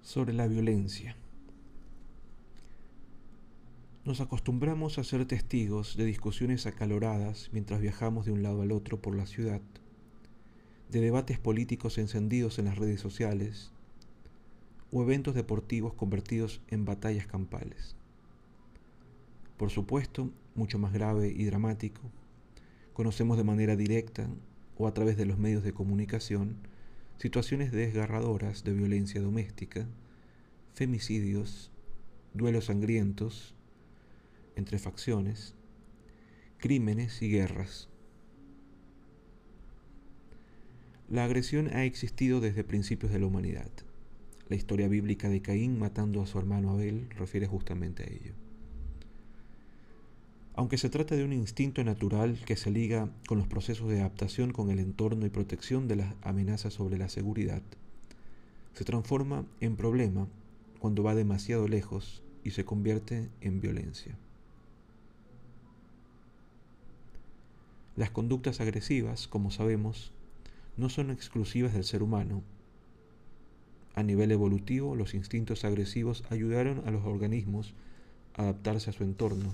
Sobre la violencia. Nos acostumbramos a ser testigos de discusiones acaloradas mientras viajamos de un lado al otro por la ciudad, de debates políticos encendidos en las redes sociales o eventos deportivos convertidos en batallas campales. Por supuesto, mucho más grave y dramático, conocemos de manera directa o a través de los medios de comunicación situaciones desgarradoras de violencia doméstica, femicidios, duelos sangrientos, entre facciones, crímenes y guerras. La agresión ha existido desde principios de la humanidad. La historia bíblica de Caín matando a su hermano Abel refiere justamente a ello. Aunque se trata de un instinto natural que se liga con los procesos de adaptación con el entorno y protección de las amenazas sobre la seguridad, se transforma en problema cuando va demasiado lejos y se convierte en violencia. Las conductas agresivas, como sabemos, no son exclusivas del ser humano. A nivel evolutivo, los instintos agresivos ayudaron a los organismos a adaptarse a su entorno.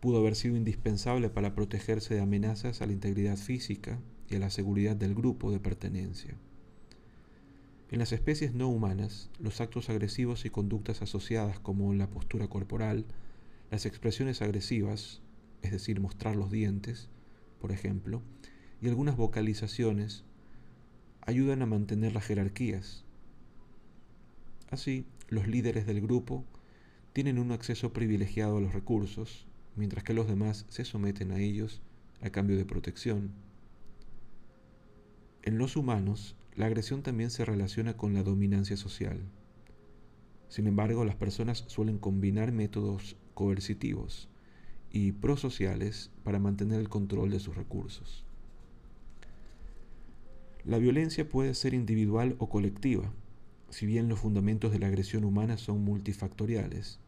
Pudo haber sido indispensable para protegerse de amenazas a la integridad física y a la seguridad del grupo de pertenencia. En las especies no humanas, los actos agresivos y conductas asociadas como la postura corporal, las expresiones agresivas, es decir, mostrar los dientes, por ejemplo, y algunas vocalizaciones ayudan a mantener las jerarquías. Así, los líderes del grupo tienen un acceso privilegiado a los recursos, mientras que los demás se someten a ellos a cambio de protección. En los humanos, la agresión también se relaciona con la dominancia social. Sin embargo, las personas suelen combinar métodos coercitivos y prosociales para mantener el control de sus recursos. La violencia puede ser individual o colectiva, si bien los fundamentos de la agresión humana son multifactoriales.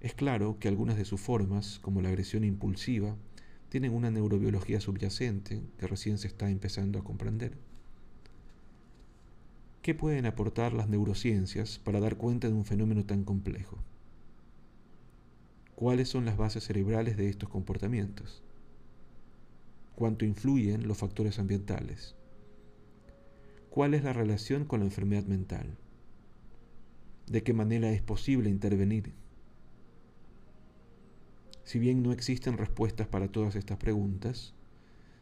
Es claro que algunas de sus formas, como la agresión impulsiva, tienen una neurobiología subyacente que recién se está empezando a comprender. ¿Qué pueden aportar las neurociencias para dar cuenta de un fenómeno tan complejo? ¿Cuáles son las bases cerebrales de estos comportamientos? ¿Cuánto influyen los factores ambientales? ¿Cuál es la relación con la enfermedad mental? ¿De qué manera es posible intervenir? Si bien no existen respuestas para todas estas preguntas,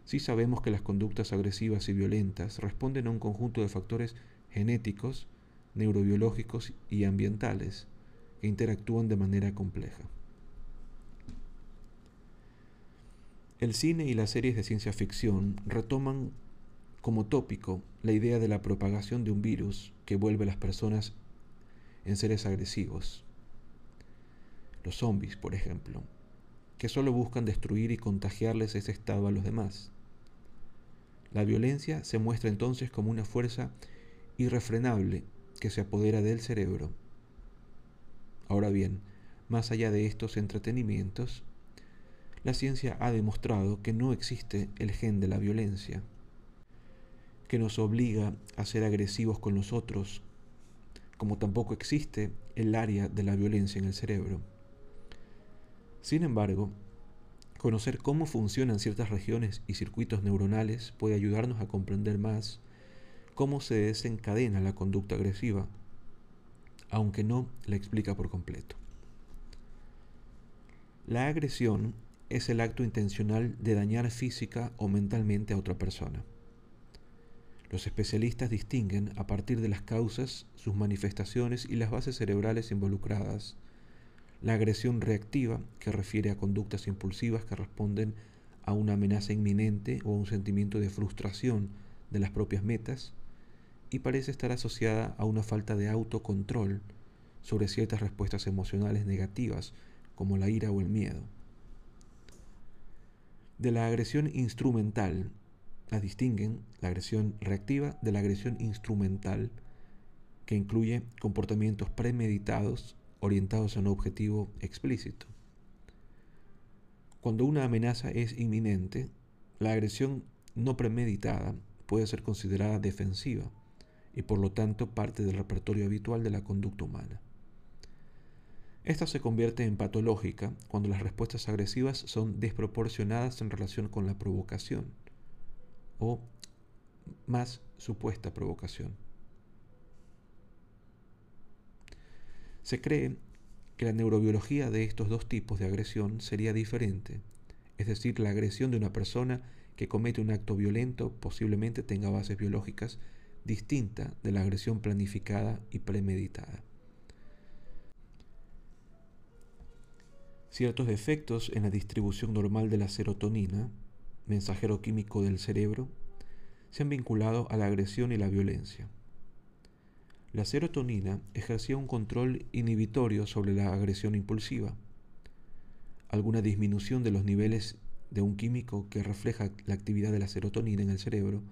sí sabemos que las conductas agresivas y violentas responden a un conjunto de factores genéticos, neurobiológicos y ambientales que interactúan de manera compleja. El cine y las series de ciencia ficción retoman como tópico la idea de la propagación de un virus que vuelve a las personas en seres agresivos. Los zombies, por ejemplo, que solo buscan destruir y contagiarles ese estado a los demás. La violencia se muestra entonces como una fuerza irrefrenable que se apodera del cerebro. Ahora bien, más allá de estos entretenimientos, la ciencia ha demostrado que no existe el gen de la violencia, que nos obliga a ser agresivos con los otros, como tampoco existe el área de la violencia en el cerebro. Sin embargo, conocer cómo funcionan ciertas regiones y circuitos neuronales puede ayudarnos a comprender más cómo se desencadena la conducta agresiva, aunque no la explica por completo. La agresión es el acto intencional de dañar física o mentalmente a otra persona. Los especialistas distinguen a partir de las causas, sus manifestaciones y las bases cerebrales involucradas. La agresión reactiva, que refiere a conductas impulsivas que responden a una amenaza inminente o a un sentimiento de frustración de las propias metas, y parece estar asociada a una falta de autocontrol sobre ciertas respuestas emocionales negativas, como la ira o el miedo de la agresión instrumental. La distinguen la agresión reactiva de la agresión instrumental que incluye comportamientos premeditados orientados a un objetivo explícito. Cuando una amenaza es inminente, la agresión no premeditada puede ser considerada defensiva y por lo tanto parte del repertorio habitual de la conducta humana. Esta se convierte en patológica cuando las respuestas agresivas son desproporcionadas en relación con la provocación o más supuesta provocación. Se cree que la neurobiología de estos dos tipos de agresión sería diferente, es decir, la agresión de una persona que comete un acto violento posiblemente tenga bases biológicas distintas de la agresión planificada y premeditada. Ciertos defectos en la distribución normal de la serotonina, mensajero químico del cerebro, se han vinculado a la agresión y la violencia. La serotonina ejercía un control inhibitorio sobre la agresión impulsiva. Alguna disminución de los niveles de un químico que refleja la actividad de la serotonina en el cerebro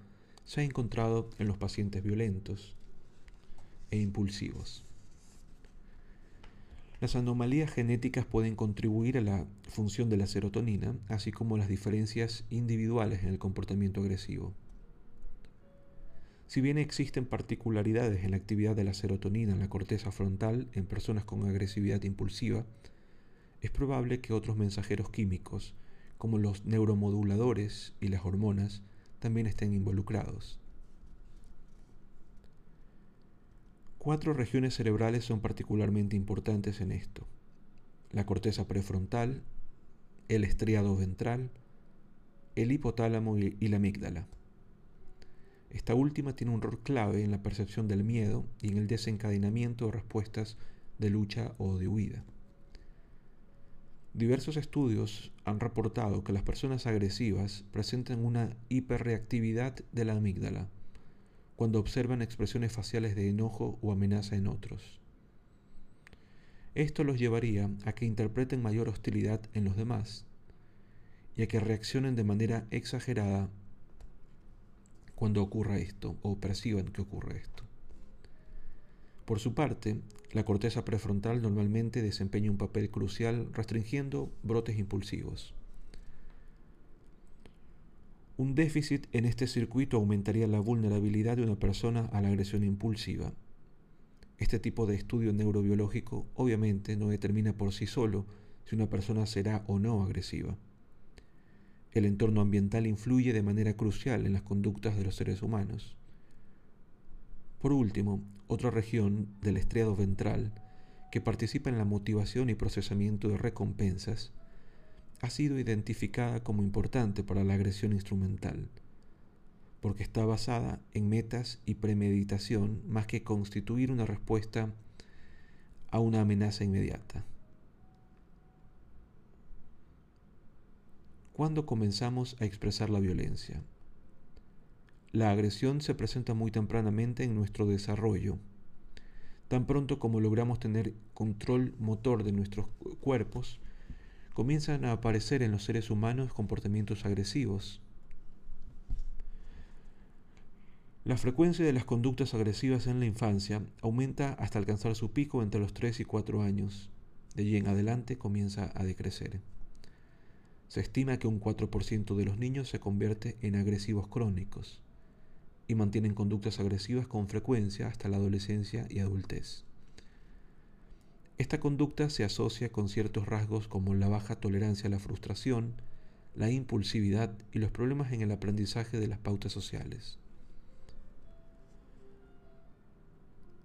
se ha encontrado en los pacientes violentos e impulsivos. Las anomalías genéticas pueden contribuir a la función de la serotonina, así como las diferencias individuales en el comportamiento agresivo. Si bien existen particularidades en la actividad de la serotonina en la corteza frontal en personas con agresividad impulsiva, es probable que otros mensajeros químicos, como los neuromoduladores y las hormonas, también estén involucrados. Cuatro regiones cerebrales son particularmente importantes en esto. La corteza prefrontal, el estriado ventral, el hipotálamo y la amígdala. Esta última tiene un rol clave en la percepción del miedo y en el desencadenamiento de respuestas de lucha o de huida. Diversos estudios han reportado que las personas agresivas presentan una hiperreactividad de la amígdala cuando observan expresiones faciales de enojo o amenaza en otros. Esto los llevaría a que interpreten mayor hostilidad en los demás y a que reaccionen de manera exagerada cuando ocurra esto o perciban que ocurre esto. Por su parte, la corteza prefrontal normalmente desempeña un papel crucial restringiendo brotes impulsivos. Un déficit en este circuito aumentaría la vulnerabilidad de una persona a la agresión impulsiva. Este tipo de estudio neurobiológico obviamente no determina por sí solo si una persona será o no agresiva. El entorno ambiental influye de manera crucial en las conductas de los seres humanos. Por último, otra región del estriado ventral que participa en la motivación y procesamiento de recompensas ha sido identificada como importante para la agresión instrumental, porque está basada en metas y premeditación más que constituir una respuesta a una amenaza inmediata. ¿Cuándo comenzamos a expresar la violencia? La agresión se presenta muy tempranamente en nuestro desarrollo. Tan pronto como logramos tener control motor de nuestros cuerpos, comienzan a aparecer en los seres humanos comportamientos agresivos. La frecuencia de las conductas agresivas en la infancia aumenta hasta alcanzar su pico entre los 3 y 4 años. De allí en adelante comienza a decrecer. Se estima que un 4% de los niños se convierte en agresivos crónicos y mantienen conductas agresivas con frecuencia hasta la adolescencia y adultez. Esta conducta se asocia con ciertos rasgos como la baja tolerancia a la frustración, la impulsividad y los problemas en el aprendizaje de las pautas sociales.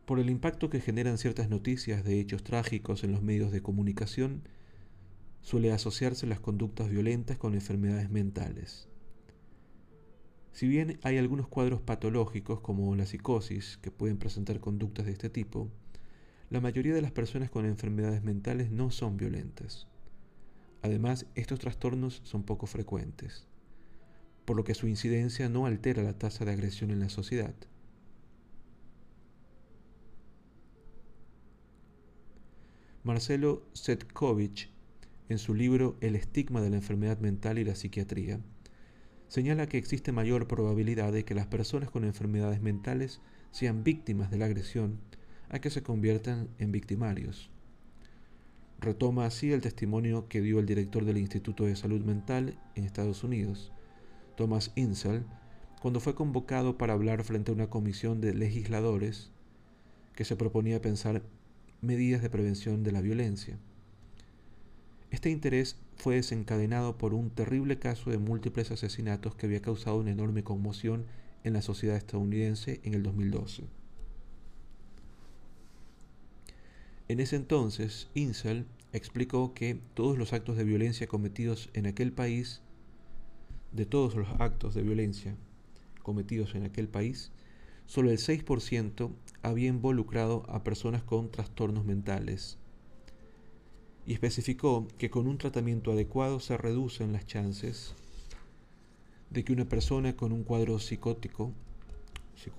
Por el impacto que generan ciertas noticias de hechos trágicos en los medios de comunicación, suele asociarse las conductas violentas con enfermedades mentales. Si bien hay algunos cuadros patológicos como la psicosis que pueden presentar conductas de este tipo, la mayoría de las personas con enfermedades mentales no son violentas. Además, estos trastornos son poco frecuentes, por lo que su incidencia no altera la tasa de agresión en la sociedad. Marcelo Setkovich en su libro El estigma de la enfermedad mental y la psiquiatría, señala que existe mayor probabilidad de que las personas con enfermedades mentales sean víctimas de la agresión a que se conviertan en victimarios. Retoma así el testimonio que dio el director del Instituto de Salud Mental en Estados Unidos, Thomas Insel, cuando fue convocado para hablar frente a una comisión de legisladores que se proponía pensar medidas de prevención de la violencia. Este interés fue desencadenado por un terrible caso de múltiples asesinatos que había causado una enorme conmoción en la sociedad estadounidense en el 2012. En ese entonces, Insel explicó que todos los actos de violencia cometidos en aquel país, de todos los actos de violencia cometidos en aquel país, solo el 6% había involucrado a personas con trastornos mentales. Y especificó que con un tratamiento adecuado se reducen las chances de que una persona con un cuadro psicótico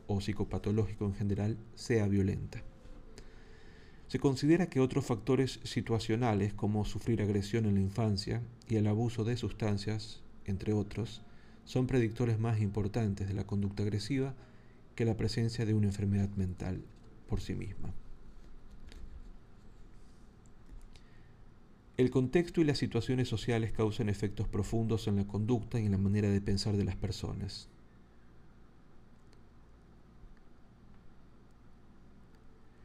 o psicopatológico en general sea violenta. Se considera que otros factores situacionales como sufrir agresión en la infancia y el abuso de sustancias, entre otros, son predictores más importantes de la conducta agresiva que la presencia de una enfermedad mental por sí misma. El contexto y las situaciones sociales causan efectos profundos en la conducta y en la manera de pensar de las personas.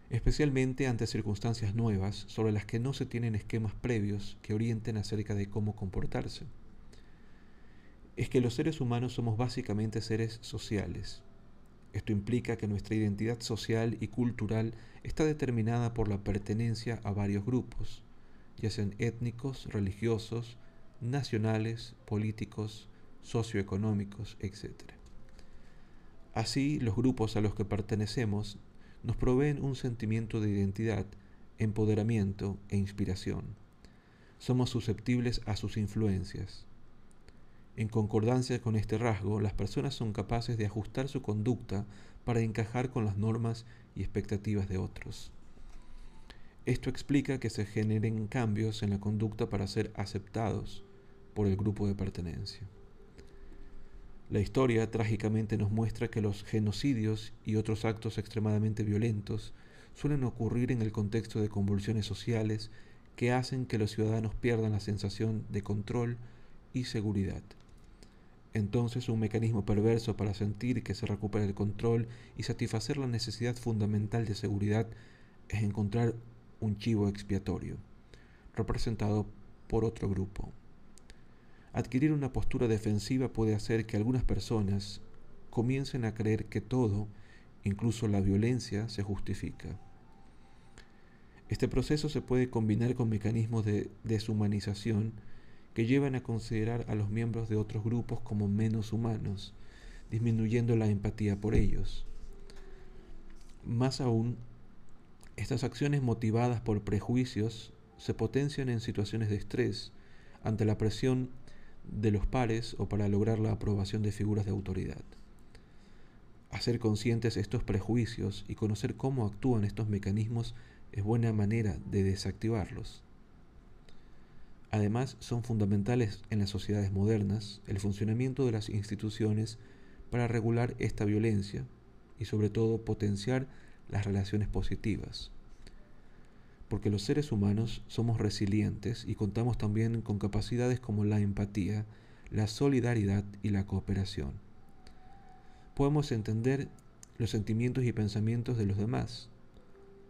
Especialmente ante circunstancias nuevas sobre las que no se tienen esquemas previos que orienten acerca de cómo comportarse. Es que los seres humanos somos básicamente seres sociales. Esto implica que nuestra identidad social y cultural está determinada por la pertenencia a varios grupos, ya sean étnicos, religiosos, nacionales, políticos, socioeconómicos, etc. Así, los grupos a los que pertenecemos nos proveen un sentimiento de identidad, empoderamiento e inspiración. Somos susceptibles a sus influencias. En concordancia con este rasgo, las personas son capaces de ajustar su conducta para encajar con las normas y expectativas de otros. Esto explica que se generen cambios en la conducta para ser aceptados por el grupo de pertenencia. La historia trágicamente nos muestra que los genocidios y otros actos extremadamente violentos suelen ocurrir en el contexto de convulsiones sociales que hacen que los ciudadanos pierdan la sensación de control y seguridad. Entonces un mecanismo perverso para sentir que se recupera el control y satisfacer la necesidad fundamental de seguridad es encontrar un chivo expiatorio, representado por otro grupo. Adquirir una postura defensiva puede hacer que algunas personas comiencen a creer que todo, incluso la violencia, se justifica. Este proceso se puede combinar con mecanismos de deshumanización que llevan a considerar a los miembros de otros grupos como menos humanos, disminuyendo la empatía por ellos. Más aún, estas acciones motivadas por prejuicios se potencian en situaciones de estrés ante la presión de los pares o para lograr la aprobación de figuras de autoridad. Hacer conscientes estos prejuicios y conocer cómo actúan estos mecanismos es buena manera de desactivarlos. Además, son fundamentales en las sociedades modernas el funcionamiento de las instituciones para regular esta violencia y sobre todo potenciar las relaciones positivas porque los seres humanos somos resilientes y contamos también con capacidades como la empatía, la solidaridad y la cooperación. Podemos entender los sentimientos y pensamientos de los demás.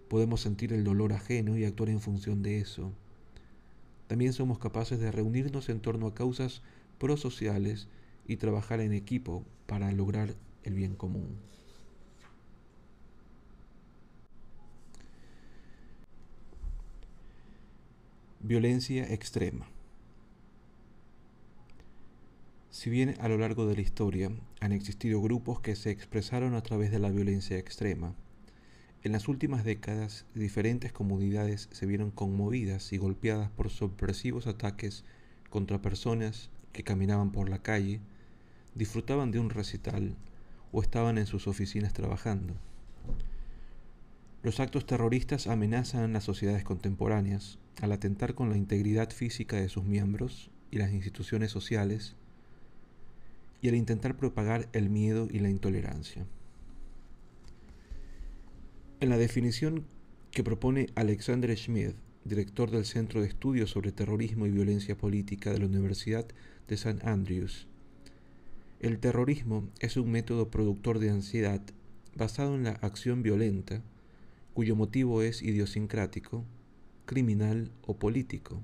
Podemos sentir el dolor ajeno y actuar en función de eso. También somos capaces de reunirnos en torno a causas prosociales y trabajar en equipo para lograr el bien común. Violencia extrema. Si bien a lo largo de la historia han existido grupos que se expresaron a través de la violencia extrema, en las últimas décadas diferentes comunidades se vieron conmovidas y golpeadas por sorpresivos ataques contra personas que caminaban por la calle, disfrutaban de un recital o estaban en sus oficinas trabajando. Los actos terroristas amenazan las sociedades contemporáneas al atentar con la integridad física de sus miembros y las instituciones sociales y al intentar propagar el miedo y la intolerancia. En la definición que propone Alexander Schmidt, director del Centro de Estudios sobre Terrorismo y Violencia Política de la Universidad de St. Andrews, el terrorismo es un método productor de ansiedad basado en la acción violenta, cuyo motivo es idiosincrático, criminal o político,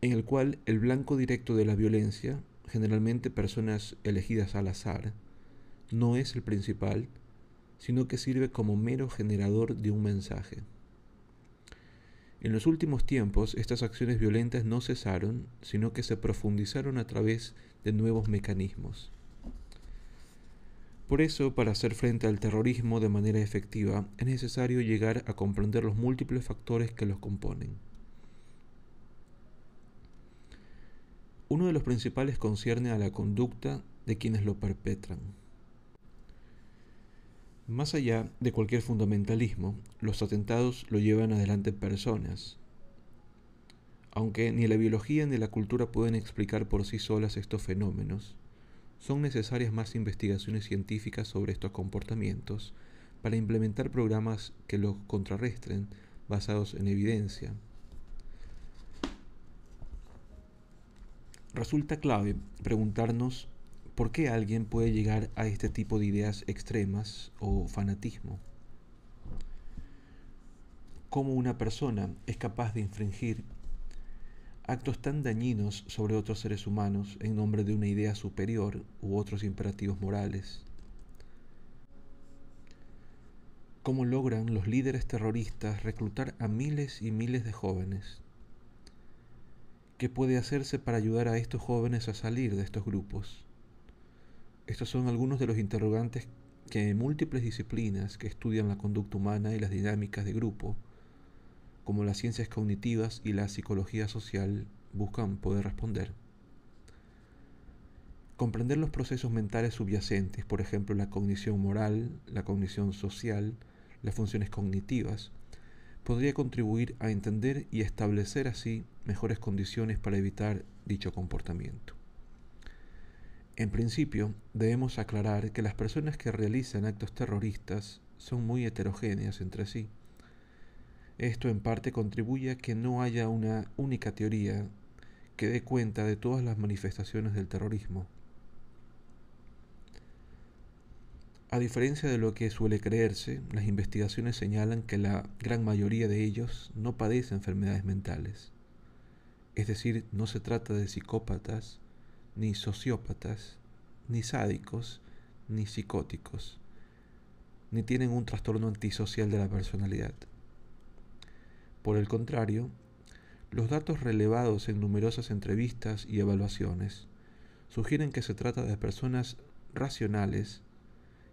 en el cual el blanco directo de la violencia, generalmente personas elegidas al azar, no es el principal, sino que sirve como mero generador de un mensaje. En los últimos tiempos estas acciones violentas no cesaron, sino que se profundizaron a través de nuevos mecanismos. Por eso, para hacer frente al terrorismo de manera efectiva, es necesario llegar a comprender los múltiples factores que los componen. Uno de los principales concierne a la conducta de quienes lo perpetran. Más allá de cualquier fundamentalismo, los atentados lo llevan adelante personas. Aunque ni la biología ni la cultura pueden explicar por sí solas estos fenómenos, son necesarias más investigaciones científicas sobre estos comportamientos para implementar programas que los contrarrestren basados en evidencia. Resulta clave preguntarnos por qué alguien puede llegar a este tipo de ideas extremas o fanatismo. ¿Cómo una persona es capaz de infringir actos tan dañinos sobre otros seres humanos en nombre de una idea superior u otros imperativos morales. ¿Cómo logran los líderes terroristas reclutar a miles y miles de jóvenes? ¿Qué puede hacerse para ayudar a estos jóvenes a salir de estos grupos? Estos son algunos de los interrogantes que múltiples disciplinas que estudian la conducta humana y las dinámicas de grupo como las ciencias cognitivas y la psicología social buscan poder responder. Comprender los procesos mentales subyacentes, por ejemplo la cognición moral, la cognición social, las funciones cognitivas, podría contribuir a entender y establecer así mejores condiciones para evitar dicho comportamiento. En principio, debemos aclarar que las personas que realizan actos terroristas son muy heterogéneas entre sí esto en parte contribuye a que no haya una única teoría que dé cuenta de todas las manifestaciones del terrorismo. A diferencia de lo que suele creerse, las investigaciones señalan que la gran mayoría de ellos no padece enfermedades mentales. Es decir, no se trata de psicópatas, ni sociópatas, ni sádicos, ni psicóticos, ni tienen un trastorno antisocial de la personalidad. Por el contrario, los datos relevados en numerosas entrevistas y evaluaciones sugieren que se trata de personas racionales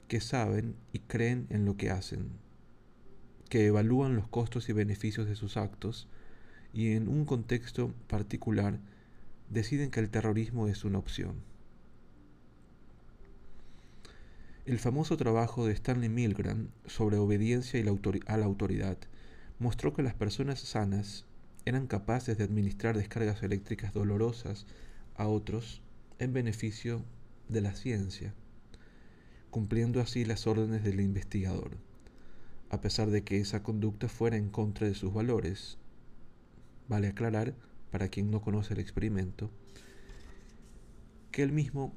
que saben y creen en lo que hacen, que evalúan los costos y beneficios de sus actos y en un contexto particular deciden que el terrorismo es una opción. El famoso trabajo de Stanley Milgram sobre obediencia a la autoridad mostró que las personas sanas eran capaces de administrar descargas eléctricas dolorosas a otros en beneficio de la ciencia, cumpliendo así las órdenes del investigador, a pesar de que esa conducta fuera en contra de sus valores. Vale aclarar, para quien no conoce el experimento, que él mismo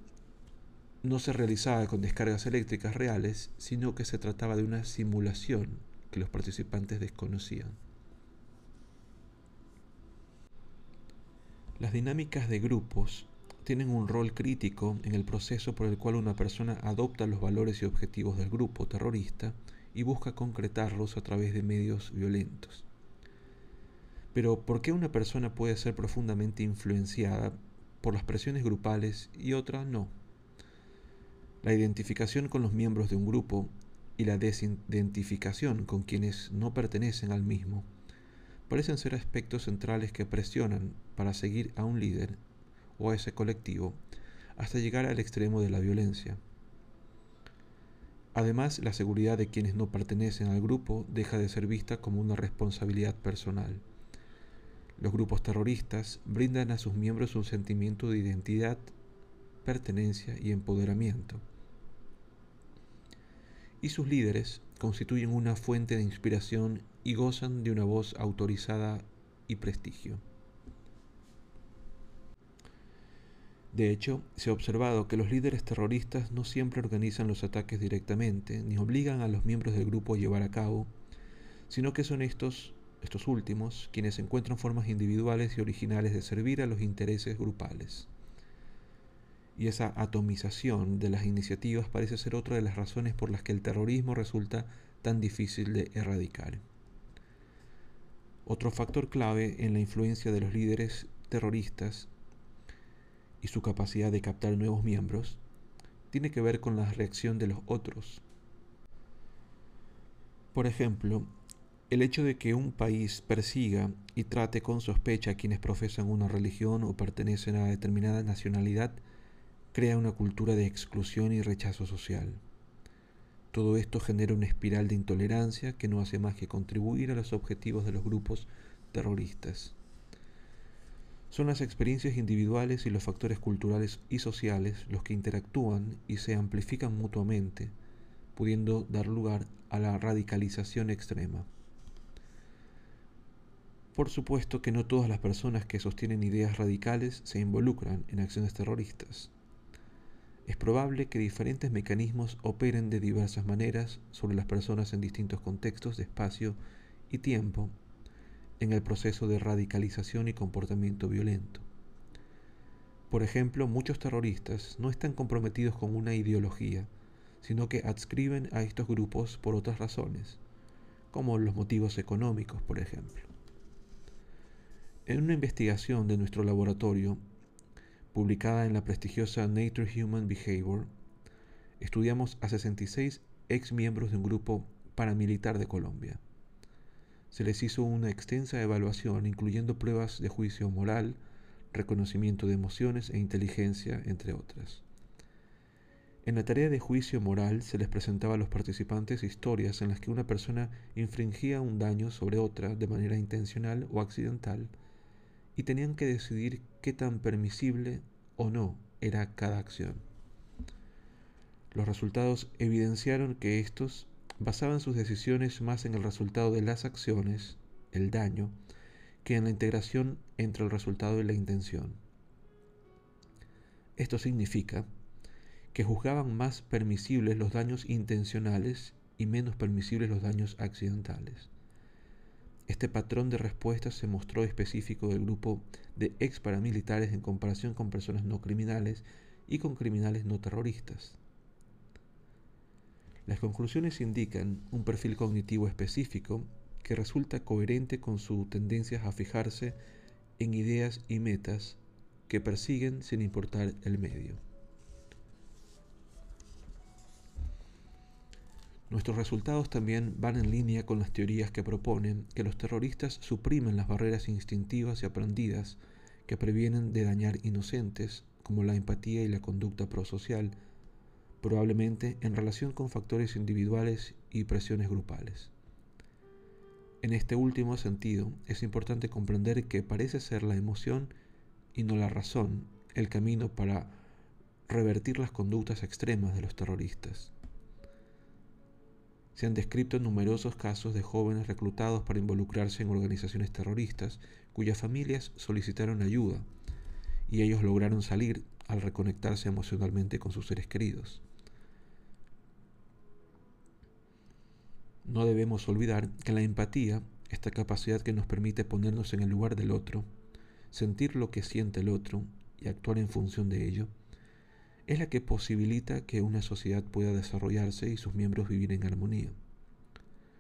no se realizaba con descargas eléctricas reales, sino que se trataba de una simulación que los participantes desconocían. Las dinámicas de grupos tienen un rol crítico en el proceso por el cual una persona adopta los valores y objetivos del grupo terrorista y busca concretarlos a través de medios violentos. Pero ¿por qué una persona puede ser profundamente influenciada por las presiones grupales y otra no? La identificación con los miembros de un grupo y la desidentificación con quienes no pertenecen al mismo parecen ser aspectos centrales que presionan para seguir a un líder o a ese colectivo hasta llegar al extremo de la violencia. Además, la seguridad de quienes no pertenecen al grupo deja de ser vista como una responsabilidad personal. Los grupos terroristas brindan a sus miembros un sentimiento de identidad, pertenencia y empoderamiento y sus líderes constituyen una fuente de inspiración y gozan de una voz autorizada y prestigio. De hecho, se ha observado que los líderes terroristas no siempre organizan los ataques directamente, ni obligan a los miembros del grupo a llevar a cabo, sino que son estos, estos últimos, quienes encuentran formas individuales y originales de servir a los intereses grupales. Y esa atomización de las iniciativas parece ser otra de las razones por las que el terrorismo resulta tan difícil de erradicar. Otro factor clave en la influencia de los líderes terroristas y su capacidad de captar nuevos miembros tiene que ver con la reacción de los otros. Por ejemplo, el hecho de que un país persiga y trate con sospecha a quienes profesan una religión o pertenecen a determinada nacionalidad crea una cultura de exclusión y rechazo social. Todo esto genera una espiral de intolerancia que no hace más que contribuir a los objetivos de los grupos terroristas. Son las experiencias individuales y los factores culturales y sociales los que interactúan y se amplifican mutuamente, pudiendo dar lugar a la radicalización extrema. Por supuesto que no todas las personas que sostienen ideas radicales se involucran en acciones terroristas. Es probable que diferentes mecanismos operen de diversas maneras sobre las personas en distintos contextos de espacio y tiempo en el proceso de radicalización y comportamiento violento. Por ejemplo, muchos terroristas no están comprometidos con una ideología, sino que adscriben a estos grupos por otras razones, como los motivos económicos, por ejemplo. En una investigación de nuestro laboratorio, publicada en la prestigiosa Nature Human Behavior, estudiamos a 66 ex miembros de un grupo paramilitar de Colombia se les hizo una extensa evaluación incluyendo pruebas de juicio moral, reconocimiento de emociones e inteligencia, entre otras. En la tarea de juicio moral se les presentaba a los participantes historias en las que una persona infringía un daño sobre otra de manera intencional o accidental y tenían que decidir qué tan permisible o no era cada acción. Los resultados evidenciaron que estos basaban sus decisiones más en el resultado de las acciones, el daño, que en la integración entre el resultado y la intención. Esto significa que juzgaban más permisibles los daños intencionales y menos permisibles los daños accidentales. Este patrón de respuesta se mostró específico del grupo de ex paramilitares en comparación con personas no criminales y con criminales no terroristas. Las conclusiones indican un perfil cognitivo específico que resulta coherente con su tendencia a fijarse en ideas y metas que persiguen sin importar el medio. Nuestros resultados también van en línea con las teorías que proponen que los terroristas suprimen las barreras instintivas y aprendidas que previenen de dañar inocentes, como la empatía y la conducta prosocial, probablemente en relación con factores individuales y presiones grupales. En este último sentido, es importante comprender que parece ser la emoción y no la razón el camino para revertir las conductas extremas de los terroristas. Se han descrito numerosos casos de jóvenes reclutados para involucrarse en organizaciones terroristas cuyas familias solicitaron ayuda y ellos lograron salir al reconectarse emocionalmente con sus seres queridos. No debemos olvidar que la empatía, esta capacidad que nos permite ponernos en el lugar del otro, sentir lo que siente el otro y actuar en función de ello, es la que posibilita que una sociedad pueda desarrollarse y sus miembros vivir en armonía.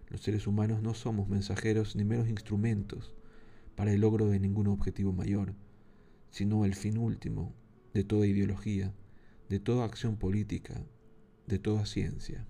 Los seres humanos no somos mensajeros ni meros instrumentos para el logro de ningún objetivo mayor, sino el fin último de toda ideología, de toda acción política, de toda ciencia.